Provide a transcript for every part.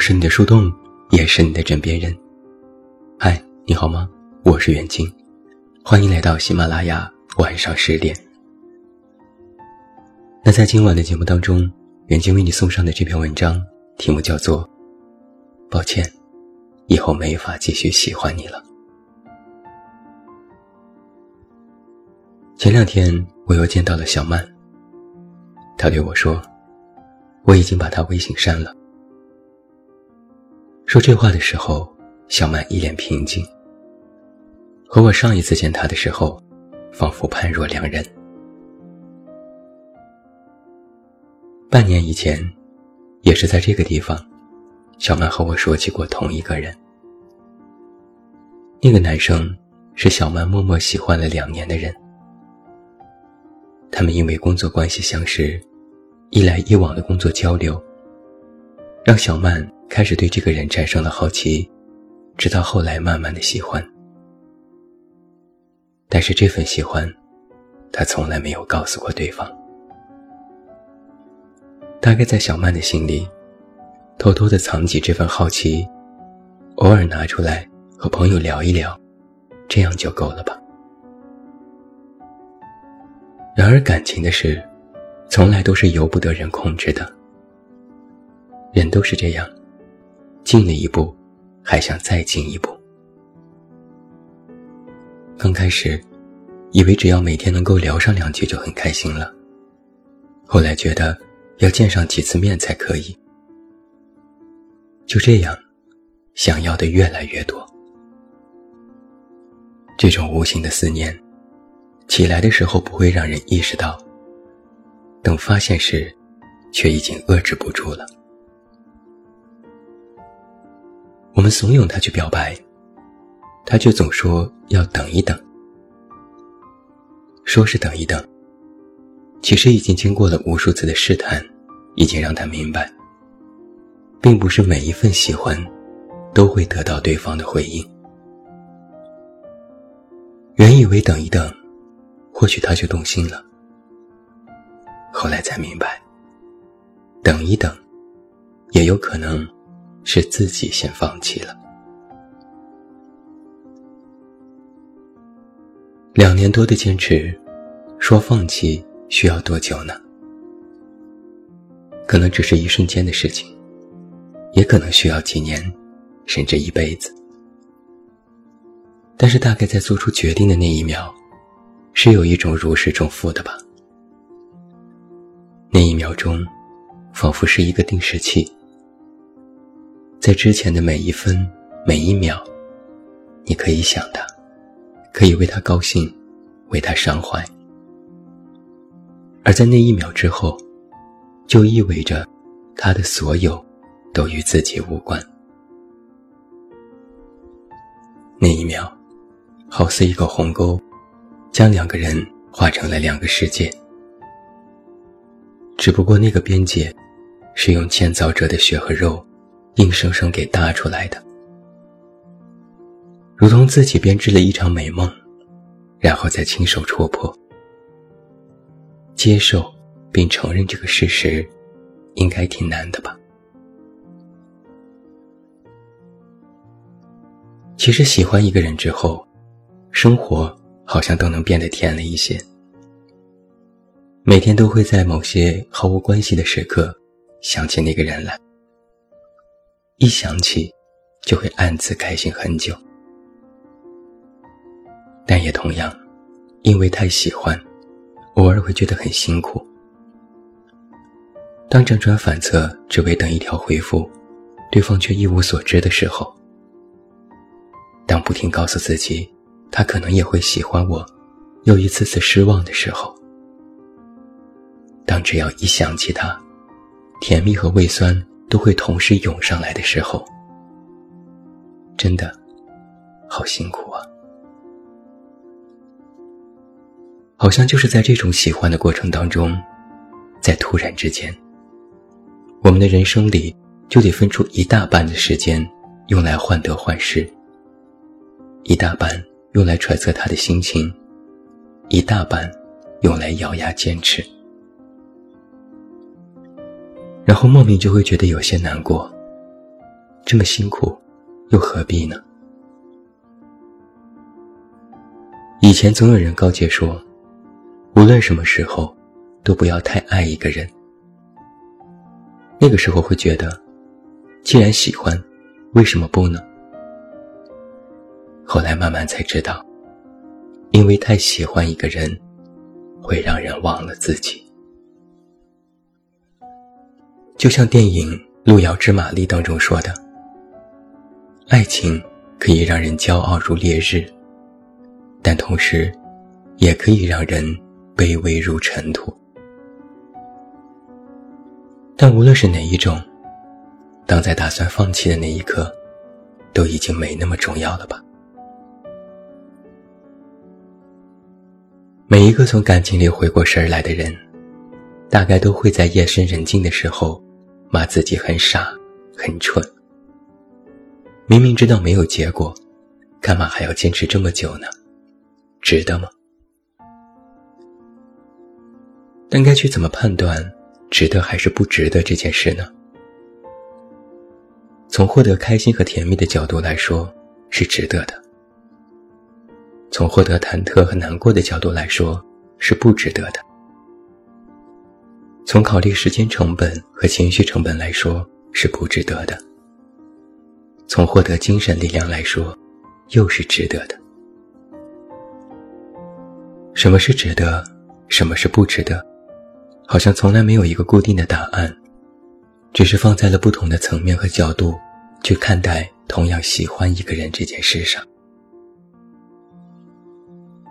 是你的树洞，也是你的枕边人。嗨，你好吗？我是远近，欢迎来到喜马拉雅晚上十点。那在今晚的节目当中，远近为你送上的这篇文章题目叫做《抱歉，以后没法继续喜欢你了》。前两天我又见到了小曼，她对我说：“我已经把她微信删了。”说这话的时候，小曼一脸平静，和我上一次见她的时候，仿佛判若两人。半年以前，也是在这个地方，小曼和我说起过同一个人。那个男生是小曼默默喜欢了两年的人，他们因为工作关系相识，一来一往的工作交流，让小曼。开始对这个人产生了好奇，直到后来慢慢的喜欢。但是这份喜欢，他从来没有告诉过对方。大概在小曼的心里，偷偷的藏起这份好奇，偶尔拿出来和朋友聊一聊，这样就够了吧。然而感情的事，从来都是由不得人控制的，人都是这样。进了一步，还想再进一步。刚开始，以为只要每天能够聊上两句就很开心了。后来觉得要见上几次面才可以。就这样，想要的越来越多。这种无形的思念，起来的时候不会让人意识到，等发现时，却已经遏制不住了。我们怂恿他去表白，他却总说要等一等。说是等一等，其实已经经过了无数次的试探，已经让他明白，并不是每一份喜欢，都会得到对方的回应。原以为等一等，或许他就动心了，后来才明白，等一等，也有可能。是自己先放弃了。两年多的坚持，说放弃需要多久呢？可能只是一瞬间的事情，也可能需要几年，甚至一辈子。但是大概在做出决定的那一秒，是有一种如释重负的吧。那一秒钟，仿佛是一个定时器。在之前的每一分每一秒，你可以想他，可以为他高兴，为他伤怀；而在那一秒之后，就意味着他的所有都与自己无关。那一秒，好似一个鸿沟，将两个人化成了两个世界。只不过那个边界，是用建造者的血和肉。硬生生给搭出来的，如同自己编织了一场美梦，然后再亲手戳破。接受并承认这个事实，应该挺难的吧？其实喜欢一个人之后，生活好像都能变得甜了一些。每天都会在某些毫无关系的时刻，想起那个人来。一想起，就会暗自开心很久。但也同样，因为太喜欢，偶尔会觉得很辛苦。当辗转反侧，只为等一条回复，对方却一无所知的时候；当不停告诉自己，他可能也会喜欢我，又一次次失望的时候；当只要一想起他，甜蜜和胃酸。都会同时涌上来的时候，真的好辛苦啊！好像就是在这种喜欢的过程当中，在突然之间，我们的人生里就得分出一大半的时间用来患得患失，一大半用来揣测他的心情，一大半用来咬牙坚持。然后莫名就会觉得有些难过，这么辛苦，又何必呢？以前总有人告诫说，无论什么时候，都不要太爱一个人。那个时候会觉得，既然喜欢，为什么不呢？后来慢慢才知道，因为太喜欢一个人，会让人忘了自己。就像电影《路遥知马力》当中说的：“爱情可以让人骄傲如烈日，但同时，也可以让人卑微如尘土。”但无论是哪一种，当在打算放弃的那一刻，都已经没那么重要了吧？每一个从感情里回过神来的人，大概都会在夜深人静的时候。骂自己很傻，很蠢。明明知道没有结果，干嘛还要坚持这么久呢？值得吗？但该去怎么判断值得还是不值得这件事呢？从获得开心和甜蜜的角度来说，是值得的；从获得忐忑和难过的角度来说，是不值得的。从考虑时间成本和情绪成本来说，是不值得的；从获得精神力量来说，又是值得的。什么是值得，什么是不值得，好像从来没有一个固定的答案，只是放在了不同的层面和角度去看待同样喜欢一个人这件事上。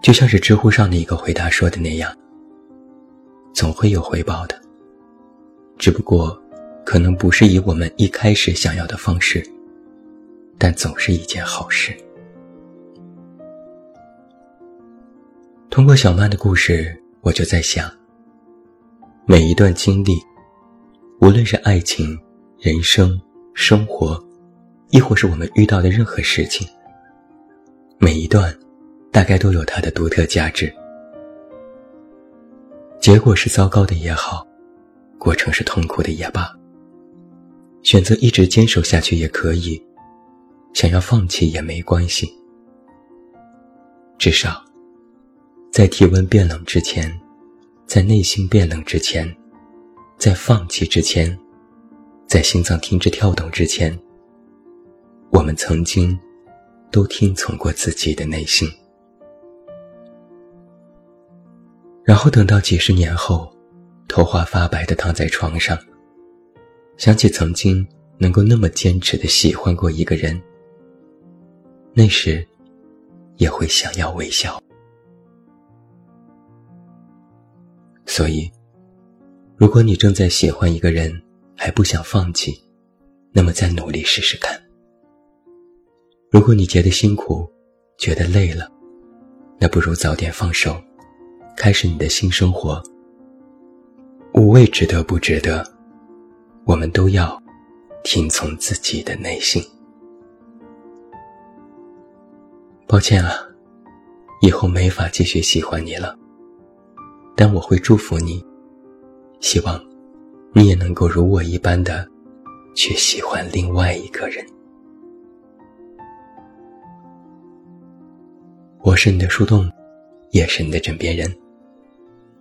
就像是知乎上的一个回答说的那样。总会有回报的，只不过，可能不是以我们一开始想要的方式，但总是一件好事。通过小曼的故事，我就在想，每一段经历，无论是爱情、人生、生活，亦或是我们遇到的任何事情，每一段，大概都有它的独特价值。结果是糟糕的也好，过程是痛苦的也罢。选择一直坚守下去也可以，想要放弃也没关系。至少，在体温变冷之前，在内心变冷之前，在放弃之前，在心脏停止跳动之前，我们曾经都听从过自己的内心。然后等到几十年后，头发发白的躺在床上，想起曾经能够那么坚持的喜欢过一个人，那时也会想要微笑。所以，如果你正在喜欢一个人还不想放弃，那么再努力试试看。如果你觉得辛苦，觉得累了，那不如早点放手。开始你的新生活，无谓值得不值得，我们都要听从自己的内心。抱歉啊，以后没法继续喜欢你了，但我会祝福你，希望你也能够如我一般的去喜欢另外一个人。我是你的树洞，也是你的枕边人。